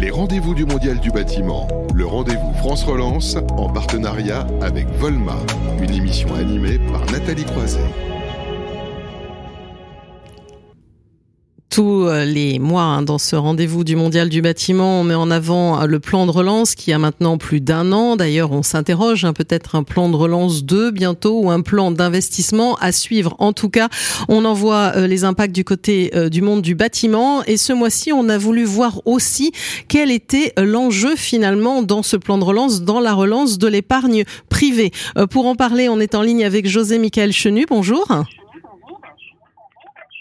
Les rendez-vous du Mondial du bâtiment. Le rendez-vous France Relance en partenariat avec Volma. Une émission animée par Nathalie Croiset. Tous euh, les mois hein, dans ce rendez-vous du mondial du bâtiment. On met en avant euh, le plan de relance qui a maintenant plus d'un an. D'ailleurs, on s'interroge hein, peut-être un plan de relance 2 bientôt ou un plan d'investissement à suivre. En tout cas, on en voit euh, les impacts du côté du monde du bâtiment. Et ce mois-ci, on a voulu voir aussi quel était l'enjeu finalement dans ce plan de relance, dans la relance de l'épargne privée. Pour en parler, on est en ligne avec José Michael Chenu. Bonjour.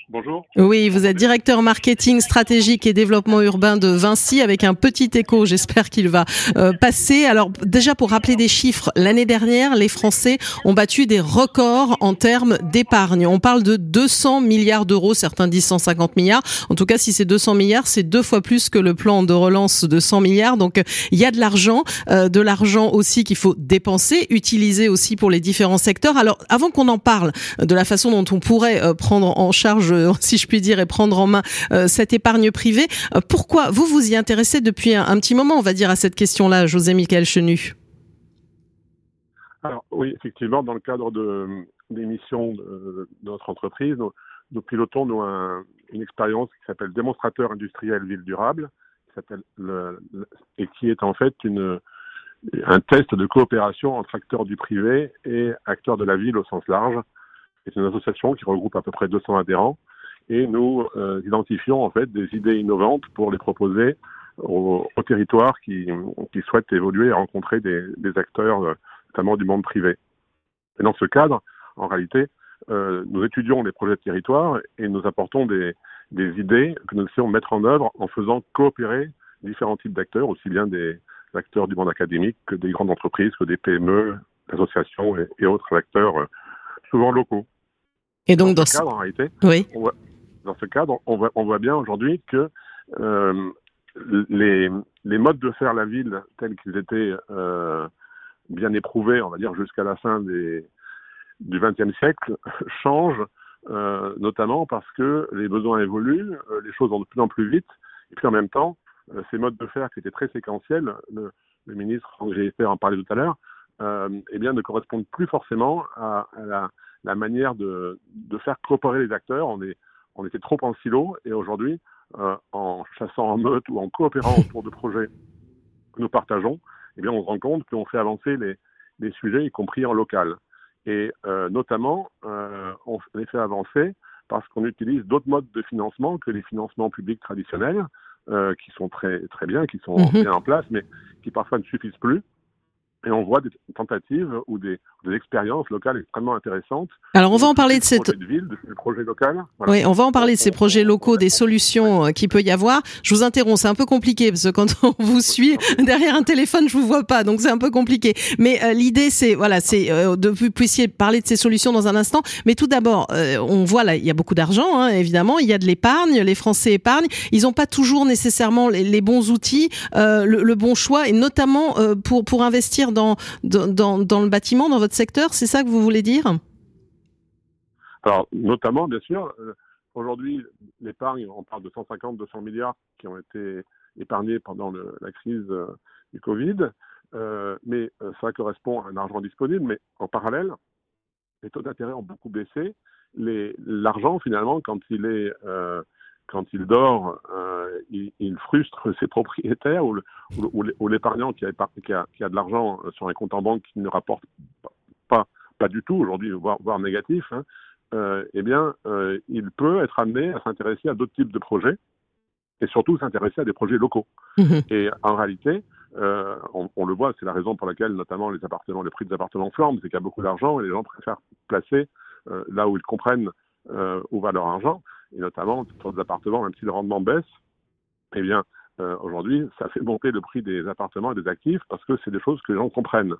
Bonjour. Oui, vous êtes directeur marketing stratégique et développement urbain de Vinci avec un petit écho, j'espère qu'il va euh, passer. Alors déjà pour rappeler des chiffres, l'année dernière, les Français ont battu des records en termes d'épargne. On parle de 200 milliards d'euros, certains disent 150 milliards. En tout cas, si c'est 200 milliards, c'est deux fois plus que le plan de relance de 100 milliards. Donc il y a de l'argent, euh, de l'argent aussi qu'il faut dépenser, utiliser aussi pour les différents secteurs. Alors avant qu'on en parle de la façon dont on pourrait euh, prendre en charge si je puis dire, et prendre en main euh, cette épargne privée. Euh, pourquoi vous vous y intéressez depuis un, petit moment, on va dire, à cette question-là, José Michael Chenu? Alors oui, effectivement, dans le cadre de l'émission de, notre entreprise, nous, pilotons une expérience qui s'appelle démonstrateur industriel ville durable, et qui est en fait un test de coopération entre acteurs du privé et acteurs de la ville au sens large. C'est une association qui regroupe à peu près 200 adhérents et nous euh, identifions en fait des idées innovantes pour les proposer aux, territoires qui, qui, souhaitent évoluer et rencontrer des, des, acteurs, euh, notamment du monde privé. Et dans ce cadre, en réalité, euh, nous étudions les projets de territoire et nous apportons des, des idées que nous essayons de mettre en œuvre en faisant coopérer différents types d'acteurs, aussi bien des acteurs du monde académique que des grandes entreprises, que des PME, associations et, autres acteurs euh, souvent locaux. Et donc, dans, ce cadre, en réalité, oui dans ce cadre, on voit, bien aujourd'hui que euh, les, modes de faire la ville tels qu'ils étaient euh, bien éprouvés, on va dire jusqu'à la fin du XXe siècle, changent, euh, notamment parce que les besoins évoluent, les choses vont de plus en plus vite, et puis en même temps, ces modes de faire qui étaient très séquentiels, le, ministre André en parlait tout à l'heure, eh bien ne correspondent plus forcément à, la, manière de, de faire coopérer les acteurs. On est on était trop en silo et aujourd'hui, euh, en chassant en meute ou en coopérant autour de projets que nous partageons, eh bien, on se rend compte qu'on fait avancer les, les, sujets, y compris en local. Et euh, notamment, euh, on les fait avancer parce qu'on utilise d'autres modes de financement que les financements publics traditionnels, qui sont très, très bien, qui sont mhm. bien en place, mais qui parfois ne suffisent plus et on voit des tentatives ou des, des, expériences locales extrêmement intéressantes. Alors on va en parler de cette ville, de ces projets locaux. Oui, on va en parler de ces projets locaux, des solutions euh, qu'il peut y avoir. Je vous interromps, c'est un peu compliqué parce que quand on vous suit derrière un téléphone, je vous vois pas, donc c'est un peu compliqué. Mais euh, l'idée, c'est voilà, c'est euh, de vous puissiez parler de ces solutions dans un instant. Mais tout d'abord, on voit là, il y a beaucoup d'argent, hein, évidemment, il y a de l'épargne, les Français épargnent. Ils n'ont pas toujours nécessairement les, bons outils, le, le, bon choix, et notamment pour pour investir dans, le bâtiment, dans votre secteur C'est ça que vous voulez dire? Alors, notamment, bien sûr, euh, aujourd'hui, l'épargne, on parle de 150, 200 milliards qui ont été épargnés pendant la crise euh, du Covid, euh, mais ça correspond à un argent disponible, mais en parallèle, les taux d'intérêt ont beaucoup baissé. L'argent, finalement, quand il est quand il dort, euh, il, frustre ses propriétaires ou, ou, l'épargnant qui a, qui, a, qui a, de l'argent sur un compte en banque qui ne rapporte pas, pas du tout aujourd'hui, voire, voire négatif, hein, euh, eh bien, euh, il peut être amené à s'intéresser à d'autres types de projets et surtout s'intéresser à des projets locaux. Mmh et en réalité, euh, on, on, le voit, c'est la raison pour laquelle notamment les appartements, les prix des appartements flambent, c'est qu'il y a beaucoup d'argent et les gens préfèrent placer euh, là où ils comprennent euh, où va leur argent et notamment sur des appartements, même si le rendement baisse, eh bien, euh, aujourd'hui, ça fait monter le prix des appartements et des actifs parce que c'est des choses que les gens comprennent.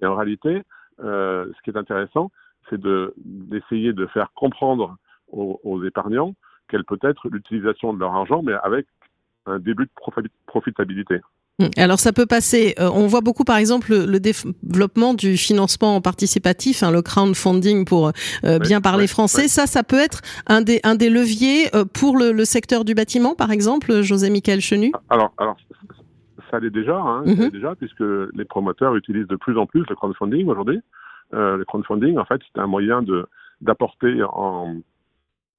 Et en réalité, euh, ce qui est intéressant, c'est d'essayer de, faire comprendre aux épargnants quelle peut être l'utilisation de leur argent, mais avec un début de profitabilité. Mm. Alors ça peut passer, euh, on voit beaucoup par exemple le, développement du financement participatif, hein, le crowdfunding pour euh, bien parler français. Ça, ça peut être un des, un des leviers euh, pour le, secteur du bâtiment, par exemple, José Michael Chenu? Alors, alors ça l'est déjà, hein, Mhm. ça l'est déjà, puisque les promoteurs utilisent de plus en plus le crowdfunding aujourd'hui. Euh, le crowdfunding, en fait, c'est un moyen de d'apporter en,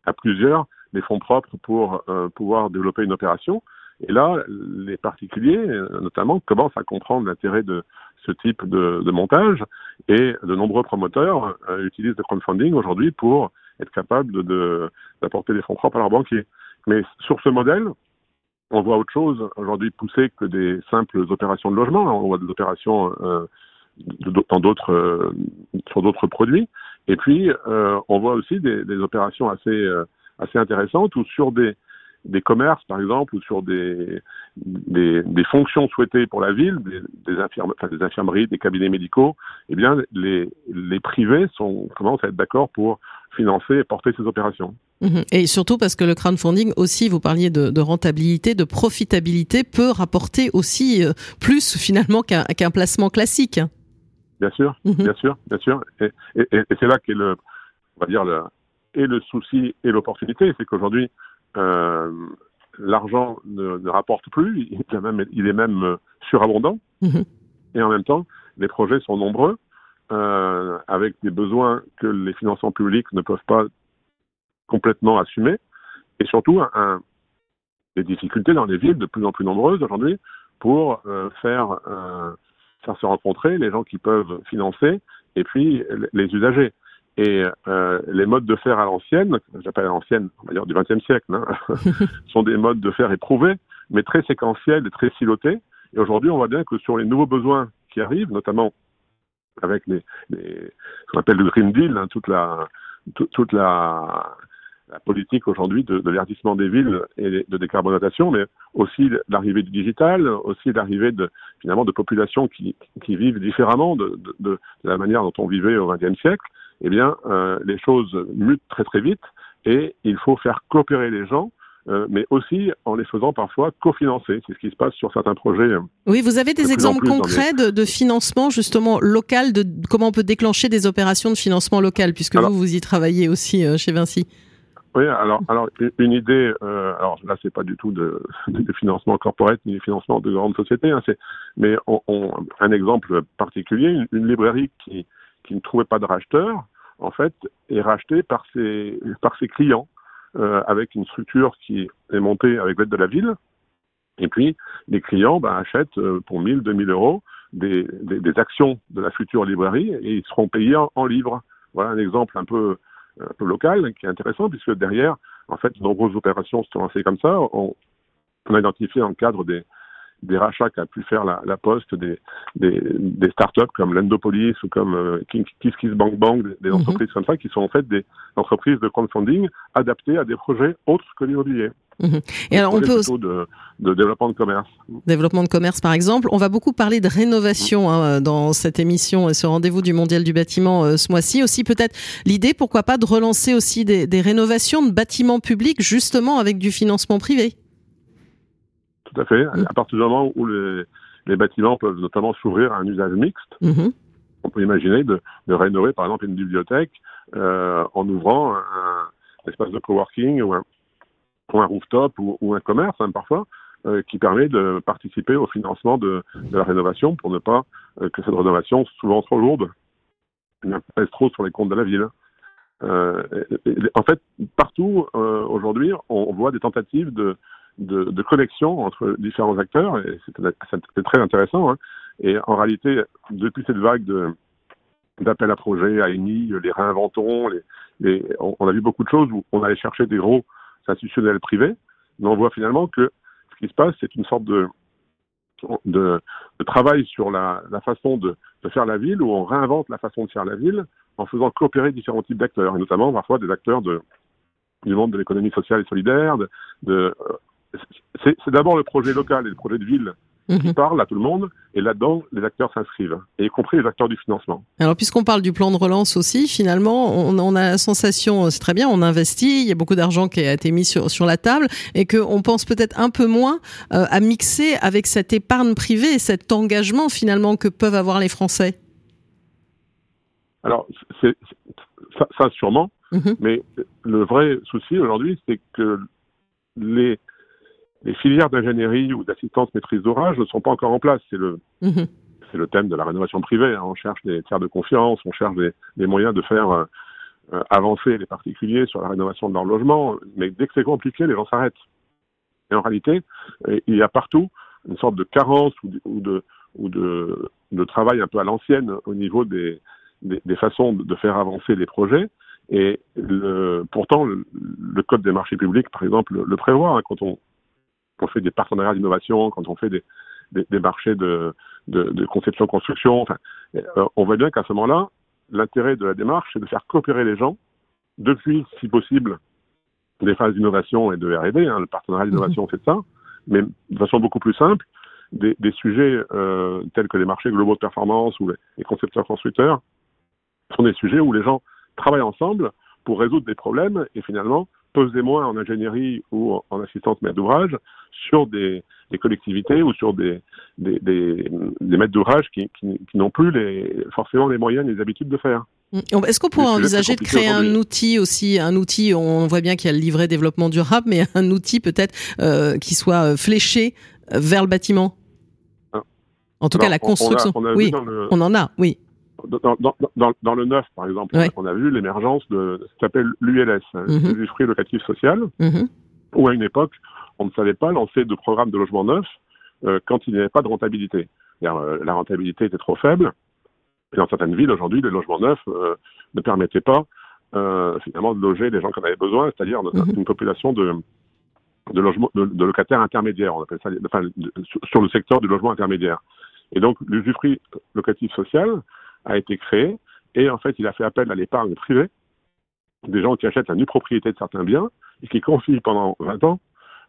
à plusieurs les fonds propres pour euh, pouvoir développer une opération. Et là, les particuliers, notamment, commencent à comprendre l'intérêt de ce type de, de montage et de nombreux promoteurs euh, utilisent le crowdfunding aujourd'hui pour être capables de- de- d'apporter des fonds propres à leurs banquiers. Mais sur ce modèle, on voit autre chose aujourd'hui poussé que des simples opérations de logement. On voit des opérations euh, dans d'autres, euh, sur d'autres produits. Et puis, euh, on voit aussi des, des opérations assez, euh, assez intéressantes ou sur des, des commerces, par exemple, ou sur des, des, des fonctions souhaitées pour la ville, des, des, infirme- enfin, des infirmeries, des cabinets médicaux, eh bien, les, les privés sont, commencent à être d'accord pour financer et porter ces opérations. Mhm. Et surtout parce que le crowdfunding aussi, vous parliez de, de rentabilité, de profitabilité, peut rapporter aussi euh, plus finalement qu'un qu'un placement classique. Bien sûr, Mhm. bien sûr, bien sûr. Et, et, et c'est là qu'est le, on va dire le, et le souci et l'opportunité, c'est qu'aujourd'hui, euh, l'argent ne, ne rapporte plus, il est même, il est même euh, surabondant, Mhm. et en même temps, les projets sont nombreux, euh, avec des besoins que les financements publics ne peuvent pas complètement assumer, et surtout un, un- des difficultés dans les villes de plus en plus nombreuses aujourd'hui pour euh, faire, euh, faire se rencontrer les gens qui peuvent financer et puis les usagers. Et euh, les modes de faire à l'ancienne, j'appelle à l'ancienne, on va dire du XXe siècle, hein, sont des modes de faire éprouvés, mais très séquentiels et très silotés. Et aujourd'hui, on voit bien que sur les nouveaux besoins qui arrivent, notamment avec les, les ce qu'on appelle le Green Deal, hein, toute la tout- toute la, la politique aujourd'hui de, de verdissement des villes et de décarbonisation, mais aussi l'arrivée du digital, aussi l'arrivée de finalement de populations qui, qui vivent différemment de, de, de la manière dont on vivait au XXe siècle. Eh bien, euh, les choses mutent très très vite et il faut faire coopérer les gens, euh, mais aussi en les faisant parfois cofinancer. C'est ce qui se passe sur certains projets. Oui, vous avez De des exemples les- concrets de, de financement justement local, de comment on peut déclencher des opérations de financement local, puisque Alors- vous, vous y travaillez aussi euh, chez Vinci. Oui, alors, alors une- idée, euh, alors là, c'est pas du tout de, de financement corporate ni de financement de grandes sociétés, hein, mais on, on- un exemple particulier, une, une librairie qui, qui ne trouvait pas de racheteur, en fait, est rachetée par ses, par ses clients, euh, avec une structure qui est montée avec l'aide de la ville, et puis les clients ben, achètent euh, pour 1000, 2000 euros des, des, des actions de la future librairie et ils seront payés en, livres. Voilà un exemple un peu un peu local qui est intéressant puisque derrière, en fait, de nombreuses opérations se sont lancées comme ça. On, on a identifié dans le cadre des, des rachats qu'a pu faire la, la Poste des, des, des startups comme l'Endopolis ou comme euh, Kiss Kiss Bank Bank, des, des Mhm. entreprises comme ça qui sont en fait des entreprises de crowdfunding adaptées à des projets autres que l'immobilier. Et alors, on peut plutôt de, de développement de commerce. développement de commerce par exemple. On va beaucoup parler de rénovation hein, dans cette émission et ce rendez-vous du Mondial du bâtiment euh, ce mois-ci. Aussi peut-être l'idée, pourquoi pas, de relancer aussi des, des rénovations de bâtiments publics justement avec du financement privé. Tout à fait. Mhm. À partir du moment où les, les bâtiments peuvent notamment s'ouvrir à un usage mixte, Mhm. on peut imaginer de, de rénover par exemple une bibliothèque euh, en ouvrant un, un espace de coworking ou un, ou un rooftop ou, ou un commerce hein, parfois euh, qui permet de participer au financement de, de la rénovation pour ne pas euh, que cette rénovation, souvent trop lourde, ne pèse trop sur les comptes de la ville. Euh, et- et- en fait, partout euh, aujourd'hui, on voit des tentatives de, de, connexion entre différents acteurs et c'est très intéressant. hein. Et en réalité, depuis cette vague d'appels à projets, à ENI, les réinventons, on, a vu beaucoup de choses où on allait chercher des gros institutionnels privés, mais on voit finalement que ce qui se passe, c'est une sorte de, travail sur la, façon de, faire la ville, où on réinvente la façon de faire la ville en faisant coopérer différents types d'acteurs, et notamment parfois des acteurs du monde de l'économie sociale et solidaire. De, c'est d'abord le projet local et le projet de ville qui Mhm. parle à tout le monde, et là-dedans, les acteurs s'inscrivent, et y compris les acteurs du financement. Alors, puisqu'on parle du plan de relance aussi, finalement, on, on a la sensation, c'est très bien, on investit, il y a beaucoup d'argent qui a été mis sur, sur la table, et qu'on pense peut-être un peu moins euh, à mixer avec cette épargne privée et cet engagement finalement que peuvent avoir les Français. Alors, ça, ça sûrement, Mhm. mais le vrai souci aujourd'hui, c'est que les, les filières d'ingénierie ou d'assistance maîtrise d'ouvrage ne sont pas encore en place. C'est le, Mhm. c'est le thème de la rénovation privée. hein. On cherche des tiers de confiance, on cherche des, des moyens de faire euh, euh, avancer les particuliers sur la rénovation de leur logement. Mais dès que c'est compliqué, les gens s'arrêtent. Et en réalité, euh, il y a partout une sorte de carence ou de, ou de, ou de, de travail un peu à l'ancienne au niveau des, des, des façons de de faire avancer les projets. Et le, pourtant, le, le code des marchés publics, par exemple, le, le prévoit hein, quand on, on fait des partenariats d'innovation, quand on fait des, des, des marchés de, de, de conception-construction. Enfin, euh, on voit bien qu'à ce moment-là, l'intérêt de la démarche, c'est de faire coopérer les gens depuis, si possible, des phases d'innovation et de R&D. Hein, le partenariat d'innovation, c'est ça, mais de façon beaucoup plus simple, des, des sujets euh, tels que les marchés globaux de performance ou les, les concepteurs-constructeurs sont des sujets où les gens travaillent ensemble pour résoudre des problèmes et finalement peser moins en ingénierie ou en, en assistance maître d'ouvrage sur des, des collectivités ou sur des, des, des, des maîtres d'ouvrage qui, qui, qui n'ont plus les, forcément les moyens et les habitudes de faire. Mm. Est-ce qu'on pourrait envisager de créer un outil aussi, un outil, on voit bien qu'il y a le livret développement durable, mais un outil peut-être euh, qui soit euh, fléché vers le bâtiment? Ah. En tout cas, la on- on a- construction. on a vu oui, le- on en a, oui. Dans, dans, dans, dans le neuf, par exemple, Ouais. on a vu l'émergence de ce qu'on appelle l'ULS, hein, Mhm. l'usufruit locatif social, Mhm. où à une époque, on ne savait pas lancer de programme de logement neuf euh, quand il n'y avait pas de rentabilité. Euh, la rentabilité était trop faible. Et dans certaines villes, aujourd'hui, les logements neufs euh, ne permettaient pas finalement de loger les gens qui en avaient besoin, c'est-à-dire Mhm. une population de, de, logements, de, de locataires intermédiaires, on appelle ça, enfin, sur le secteur du logement intermédiaire. Et donc, l'usufruit locatif social a été créé et en fait, il a fait appel à l'épargne privée des gens qui achètent la nue propriété de certains biens et qui confient pendant 20 ans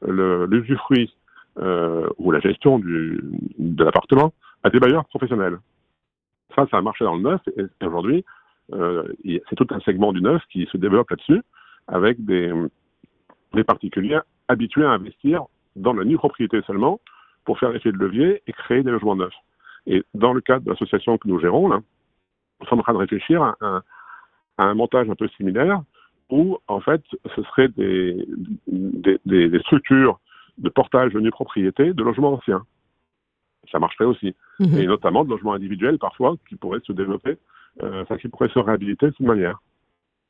l'usufruit euh, ou la gestion du, de l'appartement à des bailleurs professionnels. Ça, ça a marché dans le neuf et, aujourd'hui, euh, c'est tout un segment du neuf qui se développe là-dessus avec des, des particuliers habitués à investir dans la nue propriété seulement pour faire effet de levier et créer des logements neufs. Et dans le cadre de l'association que nous gérons, là, sommes en train de réfléchir à un, à un montage un peu similaire où, en fait, ce serait des, des, des- des structures de portage de nue propriété de logements anciens. Ça marcherait aussi. Mhm. Et notamment de logements individuels, parfois, qui pourraient se développer, euh, enfin, qui pourraient se réhabiliter de cette manière.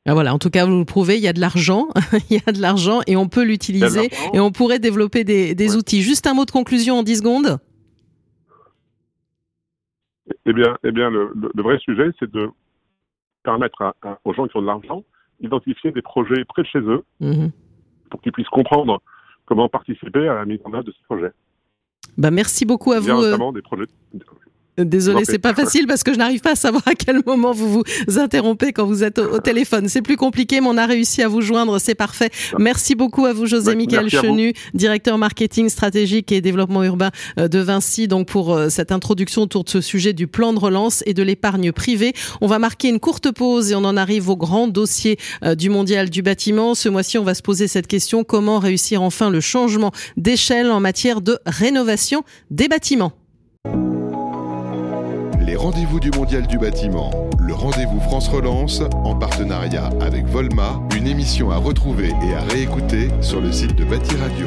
Ah, voilà, en tout cas, vous le prouvez, il y a de l'argent, il y a de l'argent et on peut l'utiliser et on pourrait développer des, des Ouais. outils. Juste un mot de conclusion en 10 secondes. Eh bien, eh bien le, vrai sujet, c'est de permettre à- à- aux gens qui ont de l'argent d'identifier des projets près de chez eux Mhm. pour qu'ils puissent comprendre comment participer à la mise en œuvre de ces projets. Bah, merci beaucoup à vous. euh, notamment des projets. Désolé, c'est pas facile parce que je n'arrive pas à savoir à quel moment vous vous interrompez quand vous êtes au, au téléphone. C'est plus compliqué, mais on a réussi à vous joindre, c'est parfait. Merci beaucoup à vous, José Ouais, Michael. Chenu, directeur marketing stratégique et développement urbain euh, de Vinci, donc pour euh, cette introduction autour de ce sujet du plan de relance et de l'épargne privée. On va marquer une courte pause et on en arrive au grand dossier euh, du mondial du bâtiment. Ce mois-ci, on va se poser cette question comment réussir enfin le changement d'échelle en matière de rénovation des bâtiments? Les rendez-vous du Mondial du bâtiment, le rendez-vous France Relance, en partenariat avec Volma, une émission à retrouver et à réécouter sur le site de Bâti Radio.